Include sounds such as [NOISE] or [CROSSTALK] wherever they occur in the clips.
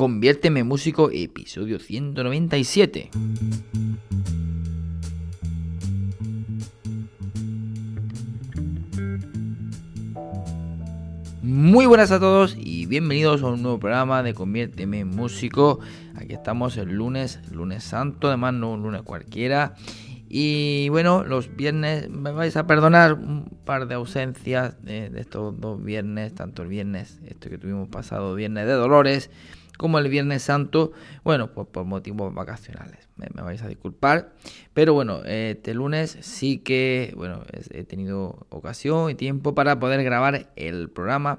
Conviérteme Músico, episodio 197. Muy buenas a todos y bienvenidos a un nuevo programa de Conviérteme Músico. Aquí estamos el lunes, lunes santo, además no un lunes cualquiera. Y bueno, los viernes, me vais a perdonar un par de ausencias de, estos dos viernes, tanto el viernes, esto que tuvimos pasado, viernes de Dolores, como el Viernes Santo, bueno, pues por motivos vacacionales. Me, vais a disculpar. Pero bueno, este lunes sí que, bueno, he tenido ocasión y tiempo para poder grabar el programa.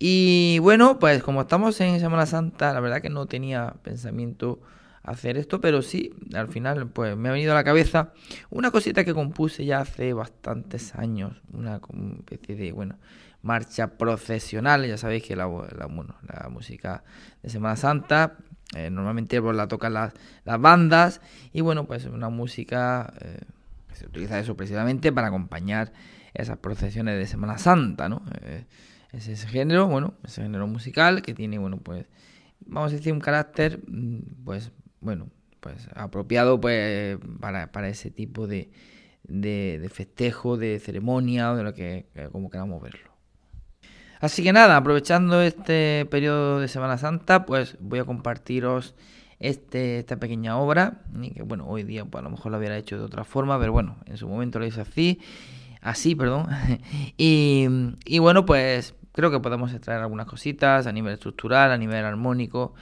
Y bueno, pues como estamos en Semana Santa, la verdad que no tenía pensamiento hacer esto, pero sí, al final pues me ha venido a la cabeza una cosita que compuse ya hace bastantes años, una especie de, bueno, marcha procesional. Ya sabéis que la, la, música de Semana Santa eh, normalmente pues, la tocan las, bandas y bueno, pues una música eh, se utiliza eso precisamente para acompañar esas procesiones de Semana Santa, ¿no? Eh, es ese género, bueno, ese género musical que tiene, bueno, pues vamos a decir un carácter, mm, pues bueno, pues apropiado pues para, para ese tipo de, de, de festejo, de ceremonia o de lo que como queramos verlo. Así que nada, aprovechando este periodo de Semana Santa, pues voy a compartiros este, esta pequeña obra. Y que bueno, hoy día pues, a lo mejor lo hubiera hecho de otra forma, pero bueno, en su momento lo hice así. Así, perdón. [LAUGHS] y, y bueno, pues creo que podemos extraer algunas cositas a nivel estructural, a nivel armónico.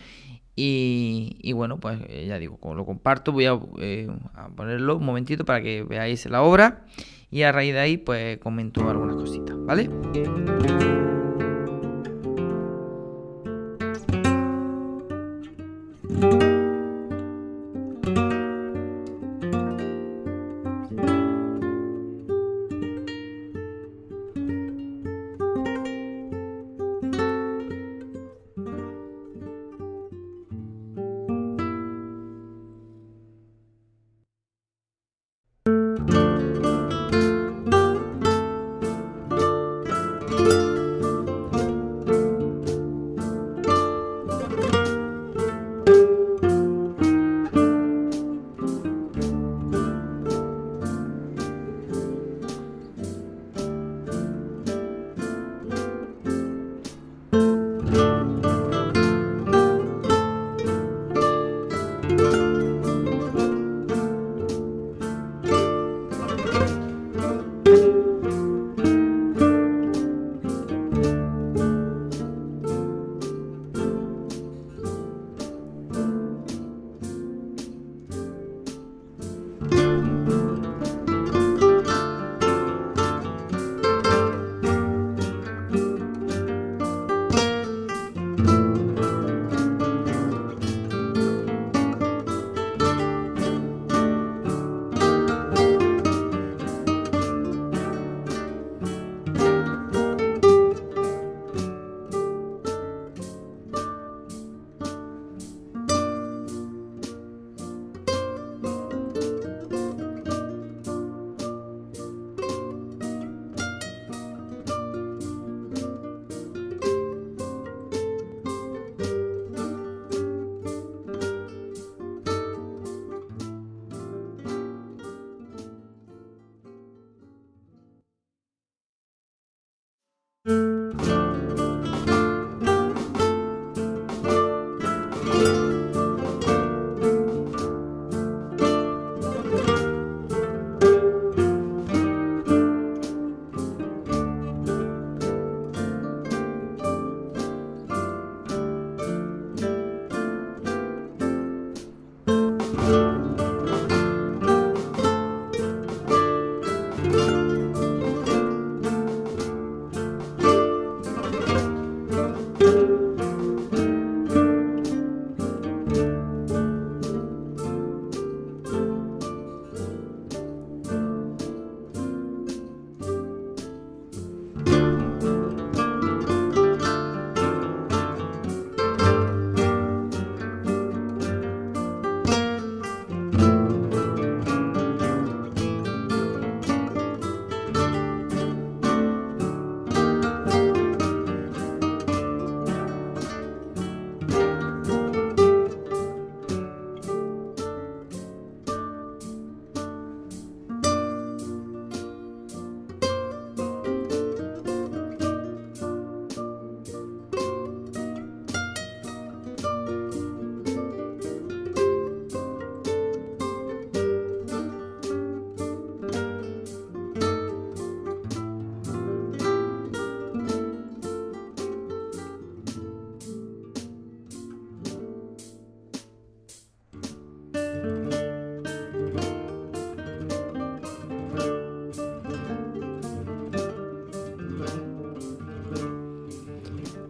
Y, y, bueno, pues eh, ya digo, como lo comparto, voy a, eh, a, ponerlo un momentito para que veáis la obra y a raíz de ahí pues comento algunas cositas, ¿vale?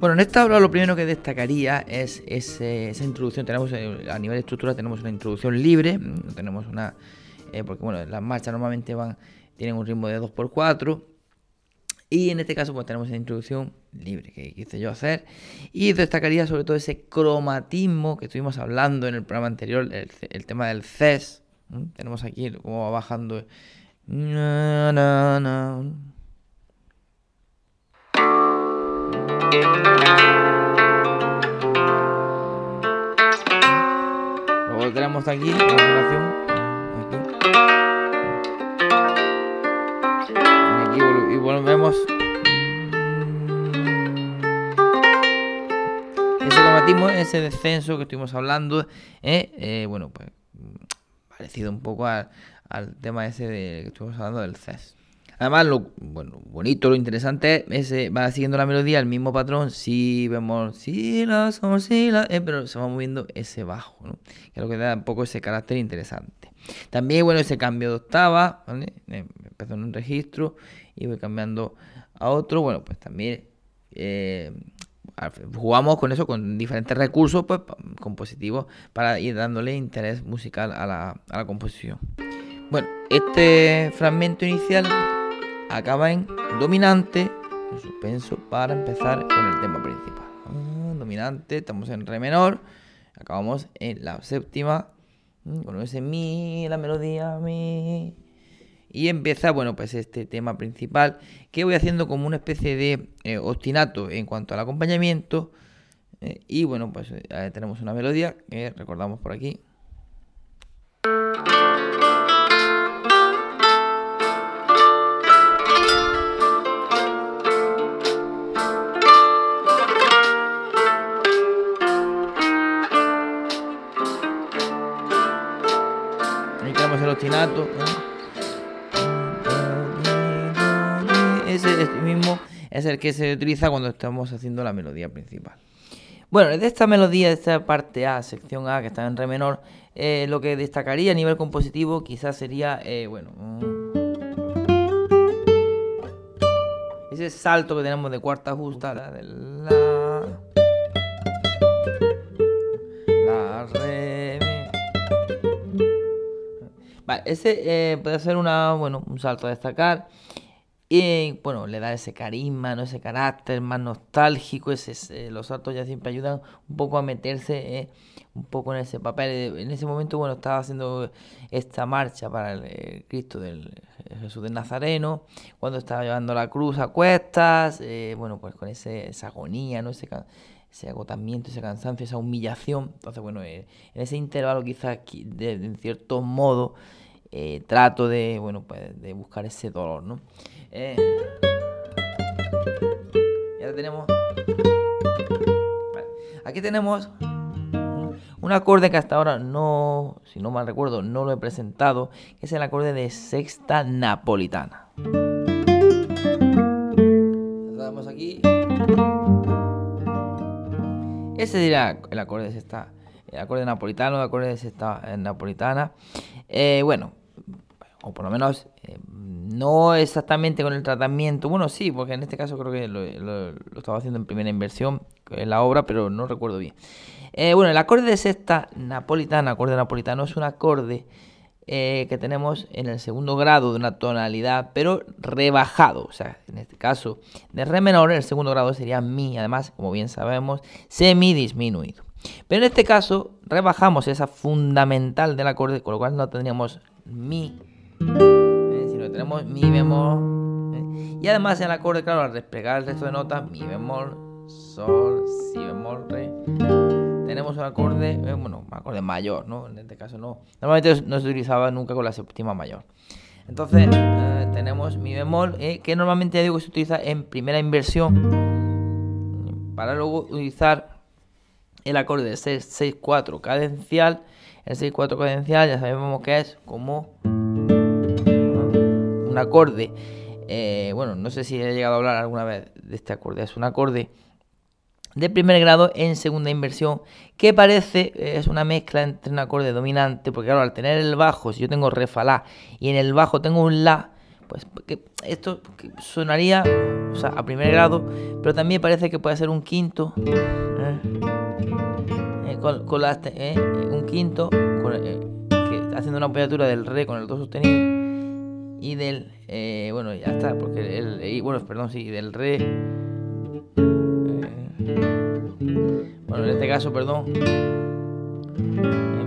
Bueno, en esta obra lo primero que destacaría es esa introducción. Tenemos eh, a nivel de estructura tenemos una introducción libre, mm, tenemos una eh, porque bueno, las marchas normalmente van tienen un ritmo de 2x4 y en este caso pues tenemos la introducción libre que quise yo hacer y destacaría sobre todo ese cromatismo que estuvimos hablando en el programa anterior, el, tema del CES. Tenemos aquí cómo va bajando. Tenemos aquí la relación. Aquí. y volvemos. Ese cromatismo, ese descenso que estuvimos hablando, eh, eh, bueno, pues parecido un poco al, al tema ese de que estuvimos hablando del CES. Además, lo bueno, bonito, lo interesante es que va siguiendo la melodía, el mismo patrón, si vemos si, la, sol, si, la, eh, pero se va moviendo ese bajo, ¿no? que es lo que da un poco ese carácter interesante. También, bueno, ese cambio de octava, ¿vale? Eh, empezó en un registro y voy cambiando a otro, bueno, pues también eh, jugamos con eso, con diferentes recursos pues, compositivos para ir dándole interés musical a la, a la composición. Bueno, este fragmento inicial acaba en dominante, en suspenso, para empezar con el tema principal. Ah, dominante, estamos en re menor, acabamos en la séptima, mm, con ese mi, la melodía, mi. Y empieza, bueno, pues este tema principal que voy haciendo como una especie de eh, ostinato en cuanto al acompañamiento. Eh, y bueno, pues eh, tenemos una melodía que recordamos por aquí. Ese, este mismo es el que se utiliza cuando estamos haciendo la melodía principal. Bueno, de esta melodía, de esta parte A, sección A, que está en re menor, eh, lo que destacaría a nivel compositivo quizás sería, eh, bueno, ese salto que tenemos de cuarta justa, ese eh, puede ser una, bueno, un salto a destacar. Y bueno, le da ese carisma, ¿no? ese carácter más nostálgico. Ese, los saltos ya siempre ayudan un poco a meterse eh, un poco en ese papel. En ese momento, bueno, estaba haciendo esta marcha para el, eh, Cristo del Jesús del Nazareno, cuando estaba llevando la cruz a cuestas, bueno, pues con ese, esa agonía, ¿no? Ese, ese agotamiento, ese cansancio, esa humillación. Entonces, bueno, en ese intervalo quizás, de, en cierto modo, eh, trato de, bueno, pues, de buscar ese dolor, ¿no? Eh, tenemos... aquí tenemos un acorde que hasta ahora no, si no mal recuerdo, no lo he presentado, que es el acorde de sexta napolitana. Lo aquí. Ese dirá el acorde de sexta, el acorde napolitano, el acorde de sexta eh, napolitana. bueno, o por lo menos eh, no exactamente con el tratamiento, bueno, sí, porque en este caso creo que lo, estaba haciendo en primera inversión en la obra, pero no recuerdo bien. Eh, bueno, el acorde de sexta napolitana, acorde napolitano, es un acorde eh, que tenemos en el segundo grado de una tonalidad, pero rebajado, o sea, en este caso de re menor, el segundo grado sería mi, además, como bien sabemos, semi disminuido. Pero en este caso rebajamos esa fundamental del acorde, con lo cual no tendríamos mi eh, si no tenemos mi bemol. Eh, y además el acorde, claro, al desplegar el resto de notas, mi bemol, sol, si bemol, re. Tenemos un acorde, eh, bueno, un acorde mayor, ¿no? En este caso no. Normalmente no se utilizaba nunca con la séptima mayor. Entonces tenemos mi bemol, que normalmente digo que se utiliza en primera inversión para luego utilizar el acorde de 6-4 cadencial. El 6-4 cadencial ya sabemos que es como un acorde. Eh, bueno, no sé si he llegado a hablar alguna vez de este acorde. Es un acorde de primer grado en segunda inversión que parece eh, es una mezcla entre un acorde dominante porque claro al tener el bajo si yo tengo re fa la y en el bajo tengo un la pues que esto sonaría o sea, a primer grado, pero también parece que puede ser un quinto. ¿eh? Con, eh, un quinto haciendo una apoyatura del re con el do sostenido y del bueno ya está porque el bueno perdón sí del re bueno en este caso perdón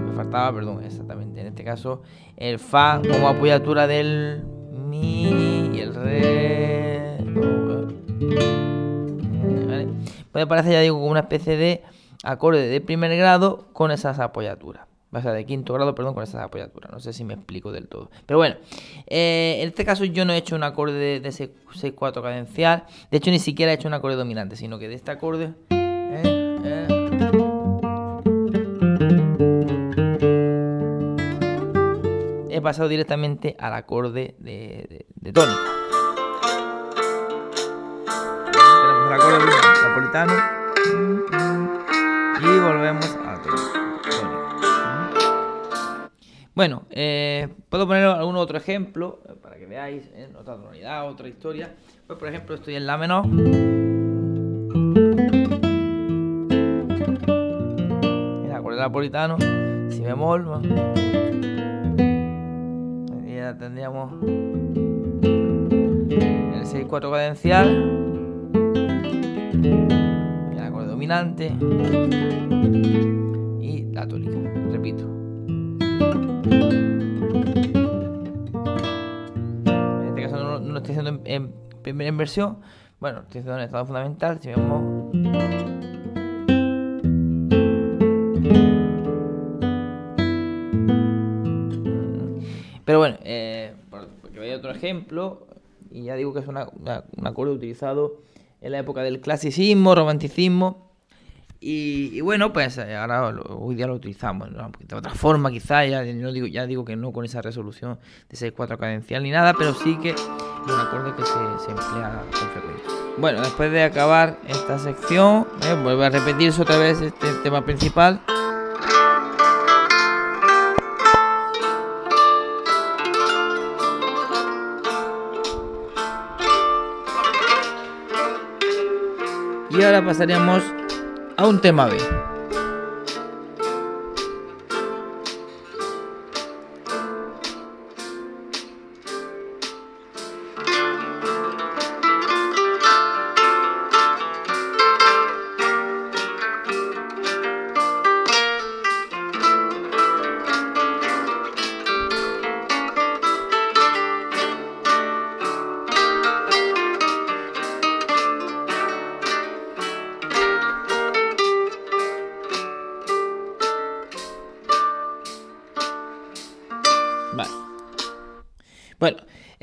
me faltaba perdón exactamente en este caso el fa como apoyatura del mi y el re ¿vale? puede parecer ya digo como una especie de acorde de primer grado con esas apoyaturas. O sea, de quinto grado, perdón, con esas apoyaturas. No sé si me explico del todo. Pero bueno, eh, en este caso yo no he hecho un acorde de, ese 6-4 cadencial. De hecho, ni siquiera he hecho un acorde dominante, sino que de este acorde... Eh, eh, he pasado directamente al acorde de, de, tónica. Tenemos el acorde napolitano y volvemos Bueno, eh, puedo poner algún otro ejemplo eh, para que veáis eh, otra tonalidad, otra historia. Pues, por ejemplo, estoy en la menor. El acorde napolitano, si bemol. Ya tendríamos el 6-4 cadencial dominante en, primera inversión. Bueno, haciendo en estado fundamental. Si. Pero bueno, eh, porque veía otro ejemplo, y ya digo que es un acorde utilizado en la época del clasicismo, romanticismo, y, bueno, pues eh, ahora hoy día lo utilizamos de otra forma, quizá, ya, no digo, ya digo que no con esa resolución de 6-4 cadencial ni nada, pero sí que es un acorde que se, emplea con frecuencia. Bueno, después de acabar esta sección, eh, vuelve a repetirse otra vez este tema principal. Y ahora pasaríamos a un tema B.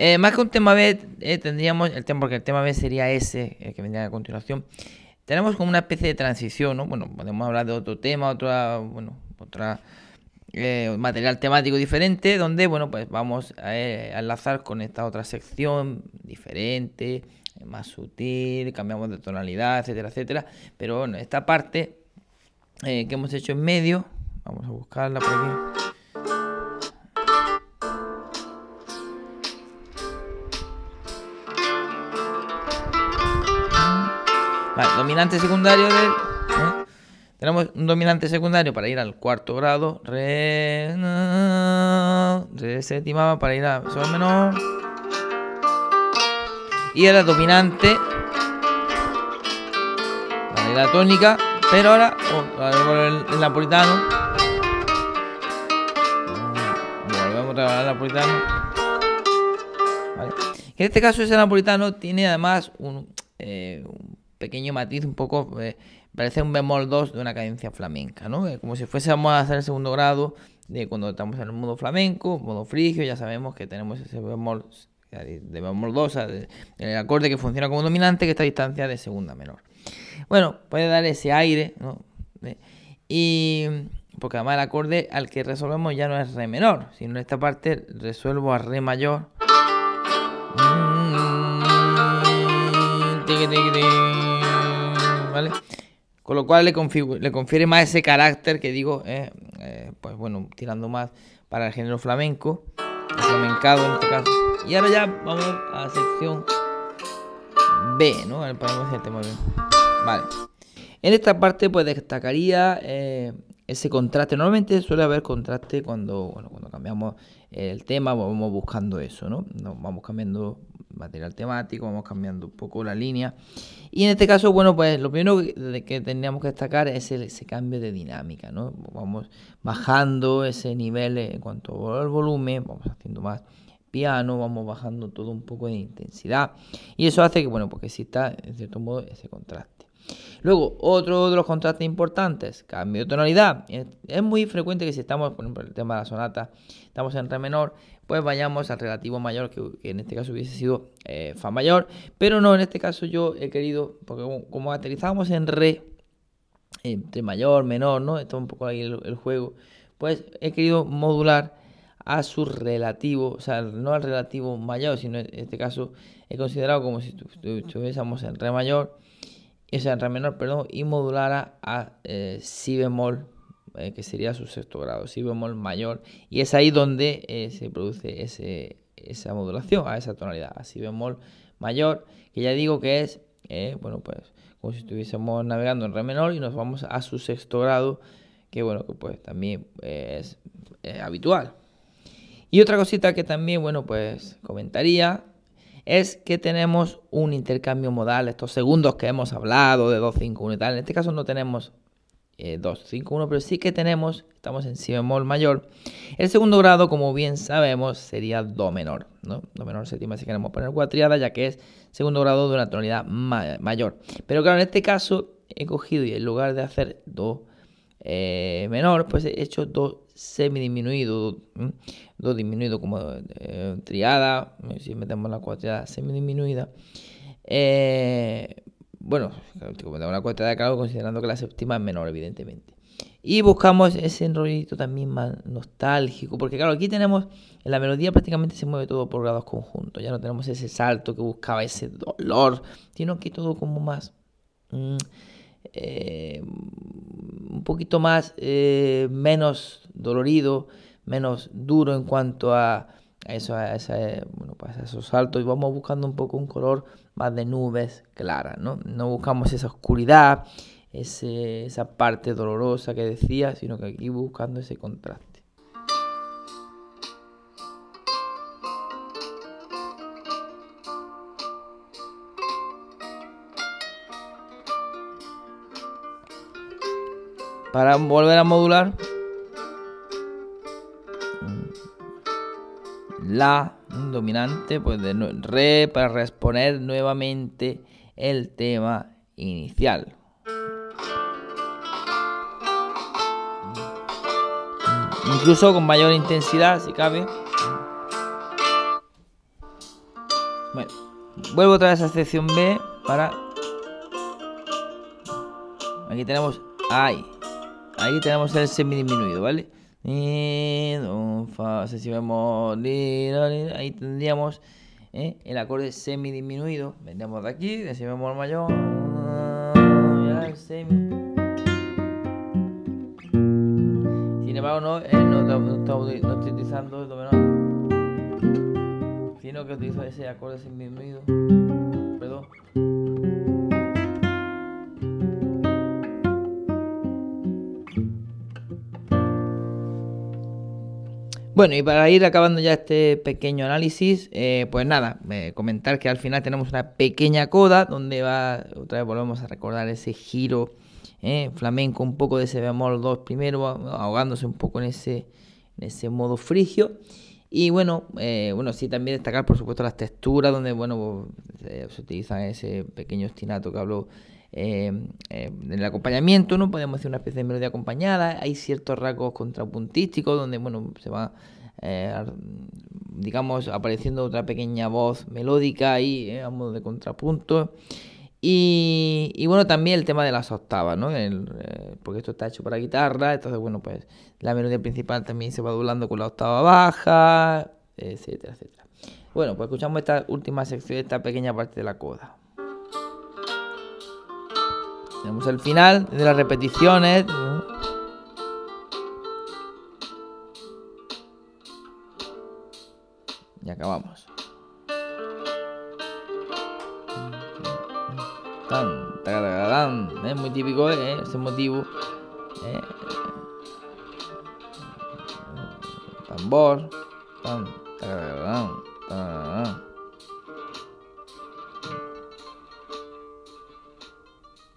Eh, más que un tema B, eh, tendríamos el tema, porque el tema B sería ese, el que vendría a continuación. Tenemos como una especie de transición, ¿no? Bueno, podemos hablar de otro tema, otra, bueno, otra eh, material temático diferente, donde, bueno, pues vamos a, enlazar con esta otra sección diferente, más sutil, cambiamos de tonalidad, etcétera, etcétera. Pero bueno, esta parte que hemos hecho en medio, vamos a buscarla por aquí. Dominante secundario del... ¿eh? Tenemos un dominante secundario para ir al cuarto grado. Re, re séptima para ir a sol menor. Y el dominante para ir a tónica. Pero ahora, oh, el, napolitano. Volvemos a trabajar el napolitano. En este caso, ese napolitano tiene además un, eh, un pequeño matiz, un poco, eh, parece un bemol 2 de una cadencia flamenca, ¿no? Eh, como si fuésemos a hacer el segundo grado de cuando estamos en el modo flamenco, modo frigio, ya sabemos que tenemos ese bemol de bemol 2, el acorde que funciona como dominante, que está a distancia de segunda menor. Bueno, puede dar ese aire, ¿no? y porque además el acorde al que resolvemos ya no es re menor, sino en esta parte resuelvo a re mayor. Con lo cual le, confiere más ese carácter que digo, eh, eh, pues bueno, tirando más para el género flamenco. flamencado en este caso. Y ahora ya vamos a la sección B, ¿no? el tema B. Vale. En esta parte pues destacaría eh, ese contraste. Normalmente suele haber contraste cuando, bueno, cuando cambiamos el tema, vamos buscando eso, ¿no? vamos cambiando material temático, vamos cambiando un poco la línea. Y en este caso, bueno, pues lo primero que, que tendríamos que destacar es ese cambio de dinámica, ¿no? Vamos bajando ese nivel en cuanto al volumen, vamos haciendo más piano, vamos bajando todo un poco de intensidad. Y eso hace que, bueno, porque exista en cierto modo ese contraste. Luego, otro de los contrastes importantes, cambio de tonalidad. Es muy frecuente que si estamos, por ejemplo, el tema de la sonata, estamos en re menor, pues vayamos al relativo mayor, que, en este caso hubiese sido eh, fa mayor, pero no, en este caso yo he querido, porque como, como aterrizamos en re, entre mayor, menor, ¿no? Está un poco ahí el, juego, pues he querido modular a su relativo, o sea, no al relativo mayor, sino en este caso he considerado como si estuviésemos en re mayor o sea, en re menor, perdón, y modulara a eh, si bemol, eh, que sería su sexto grado, si bemol mayor, y es ahí donde eh, se produce ese, esa modulación a esa tonalidad, a si bemol mayor, que ya digo que es, bueno, pues como si estuviésemos navegando en re menor y nos vamos a su sexto grado, que bueno, que pues también es habitual. Y otra cosita que también, bueno, pues comentaría es que tenemos un intercambio modal, estos segundos que hemos hablado de 2, 5, 1 y tal. En este caso no tenemos 2, 5, 1, pero sí que tenemos, estamos en si bemol mayor. El segundo grado, como bien sabemos, sería do menor, ¿no? Do menor séptima si queremos poner cuatriada, ya que es segundo grado de una tonalidad mayor. Pero claro, en este caso he cogido y en lugar de hacer do eh, menor, pues he hecho do semidisminuido, do disminuido como eh, triada, si metemos la cuatriada semidisminuida. Eh, bueno, como tengo una cuatriada, claro, considerando que la séptima es menor, evidentemente. Y buscamos ese enrollito también más nostálgico, porque claro, aquí tenemos, en la melodía prácticamente se mueve todo por grados conjuntos, ya no tenemos ese salto que buscaba ese dolor, sino que todo como más... Mm, eh, un poquito más, eh, menos dolorido, menos duro en cuanto a, eso, a, bueno, pues esos saltos y vamos buscando un poco un color más de nubes claras, ¿no? No buscamos esa oscuridad, esa parte dolorosa que decía, sino que aquí buscando ese contraste. Para volver a modular. La dominante, pues de re para responder nuevamente el tema inicial. Incluso con mayor intensidad, si cabe. Bueno, vuelvo otra vez a sección B para. Aquí tenemos Ahí. Ahí tenemos el semidisminuido, ¿vale? Do, fa, si vemos, ahí tendríamos ¿eh? el acorde semidisminuido. Vendemos de aquí, de si bemol mayor, semi. Sin embargo, no, eh, no, no, no, estoy utilizando el do sino que utilizo ese acorde semidisminuido. Perdón. Bueno, y para ir acabando ya este pequeño análisis, eh, pues nada, eh, comentar que al final tenemos una pequeña coda donde va, otra vez volvemos a recordar ese giro eh, flamenco, un poco de ese bemol 2 primero, ahogándose un poco en ese, en ese modo frigio. Y bueno, bueno, sí también destacar por supuesto las texturas donde, bueno, se utiliza ese pequeño ostinato que habló en el acompañamiento, ¿no? Podemos hacer una especie de melodía acompañada, hay ciertos rasgos contrapuntísticos donde, bueno, se va, eh, digamos, apareciendo otra pequeña voz melódica ahí, eh, a modo de contrapunto. Y, bueno, también el tema de las octavas, ¿no? Eh, porque esto está hecho para guitarra, entonces, bueno, pues la melodía principal también se va doblando con la octava baja, etcétera, etcétera. Bueno, pues escuchamos esta última sección, esta pequeña parte de la coda. Tenemos el final de las repeticiones. y acabamos. Tan, tan, es muy típico ¿eh? ese motivo. ¿eh? Tambor. Tan,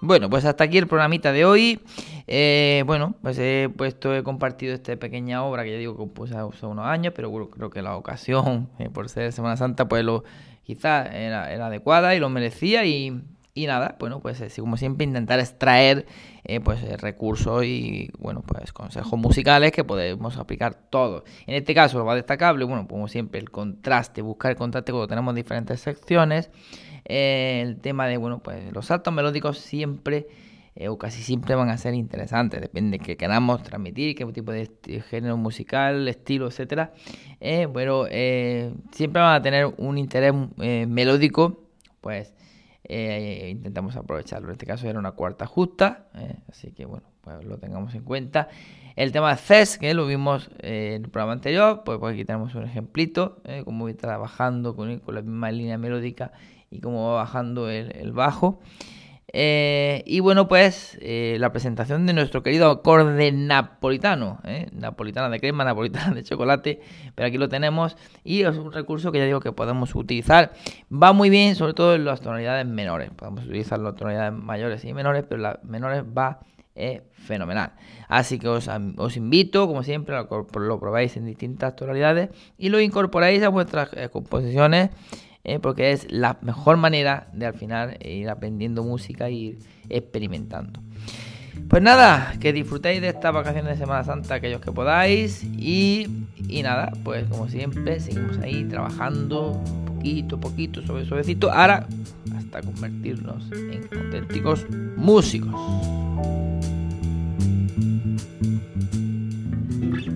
bueno, pues hasta aquí el programita de hoy. Eh, bueno, pues he puesto, he compartido esta pequeña obra que ya digo que puse hace unos años, pero creo que la ocasión, [LAUGHS] eh, por ser Semana Santa, pues lo quizás era, era adecuada y lo merecía y, y nada, bueno, pues eh, como siempre intentar extraer eh, pues eh, recursos y bueno, pues consejos musicales que podemos aplicar todos. En este caso lo más destacable, bueno, como siempre el contraste, buscar el contraste cuando tenemos diferentes secciones. el tema de, bueno, pues los saltos melódicos siempre o casi siempre van a ser interesantes, depende de qué queramos transmitir, qué tipo de género musical, estilo, etcétera. pero siempre van a tener un interés melódico, pues eh, intentamos aprovecharlo. En este caso era una cuarta justa, eh, así que bueno, pues lo tengamos en cuenta. El tema de CES, que lo vimos eh, en el programa anterior, pues, pues aquí tenemos un ejemplito, cómo voy trabajando con, con, la misma línea melódica y cómo va bajando el bajo. Eh, y bueno, pues eh, la presentación de nuestro querido acorde napolitano, ¿eh? napolitana de crema, napolitana de chocolate, pero aquí lo tenemos y es un recurso que ya digo que podemos utilizar. Va muy bien, sobre todo en las tonalidades menores. Podemos utilizar las tonalidades mayores y menores, pero las menores va fenomenal. Así que os, invito, como siempre, que lo probáis en distintas tonalidades y lo incorporáis a vuestras composiciones ¿eh? porque es la mejor manera de al final ir aprendiendo música e ir experimentando. Pues nada, que disfrutéis de estas vacaciones de Semana Santa aquellos que podáis y, y nada, pues como siempre seguimos ahí trabajando poquito, poquito, suave, suavecito, ahora hasta convertirnos en auténticos músicos.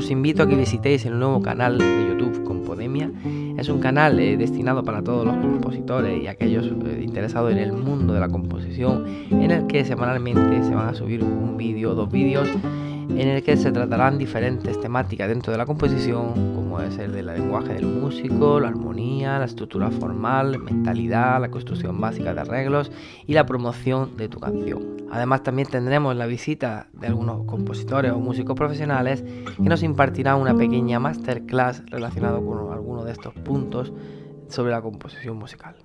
Os invito a que visitéis el nuevo canal de YouTube Compodemia. Es un canal eh, destinado para todos los compositores y aquellos eh, interesados en el mundo de la composición, en el que semanalmente se van a subir un vídeo o dos vídeos en el que se tratarán diferentes temáticas dentro de la composición, como es el del lenguaje del músico, la armonía, la estructura formal, mentalidad, la construcción básica de arreglos y la promoción de tu canción. Además también tendremos la visita de algunos compositores o músicos profesionales que nos impartirán una pequeña masterclass relacionado con alguno de estos puntos sobre la composición musical.